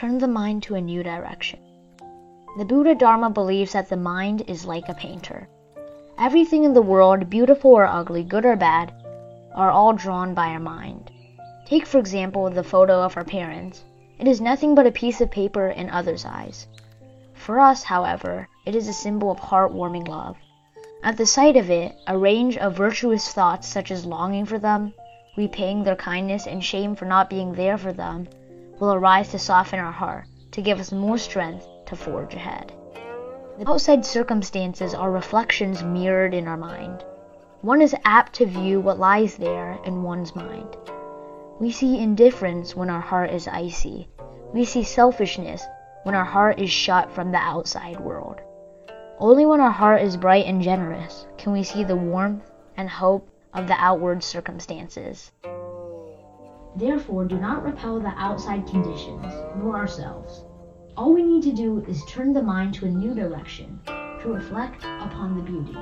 turn the mind to a new direction. The Buddha Dharma believes that the mind is like a painter. Everything in the world, beautiful or ugly, good or bad, are all drawn by our mind. Take, for example, the photo of our parents. It is nothing but a piece of paper in others' eyes. For us, however, it is a symbol of heartwarming love. At the sight of it, a range of virtuous thoughts such as longing for them, repaying their kindness, and shame for not being there for them, will arise to soften our heart, to give us more strength to forge ahead. The outside circumstances are reflections mirrored in our mind. One is apt to view what lies there in one's mind. We see indifference when our heart is icy. We see selfishness when our heart is shut from the outside world. Only when our heart is bright and generous can we see the warmth and hope of the outward circumstances. Therefore, do not repel the outside conditions, nor ourselves. All we need to do is turn the mind to a new direction, to reflect upon the beauty.